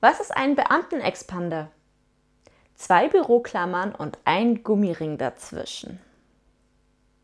Was ist ein Beamtenexpander? Zwei Büroklammern und ein Gummiring dazwischen.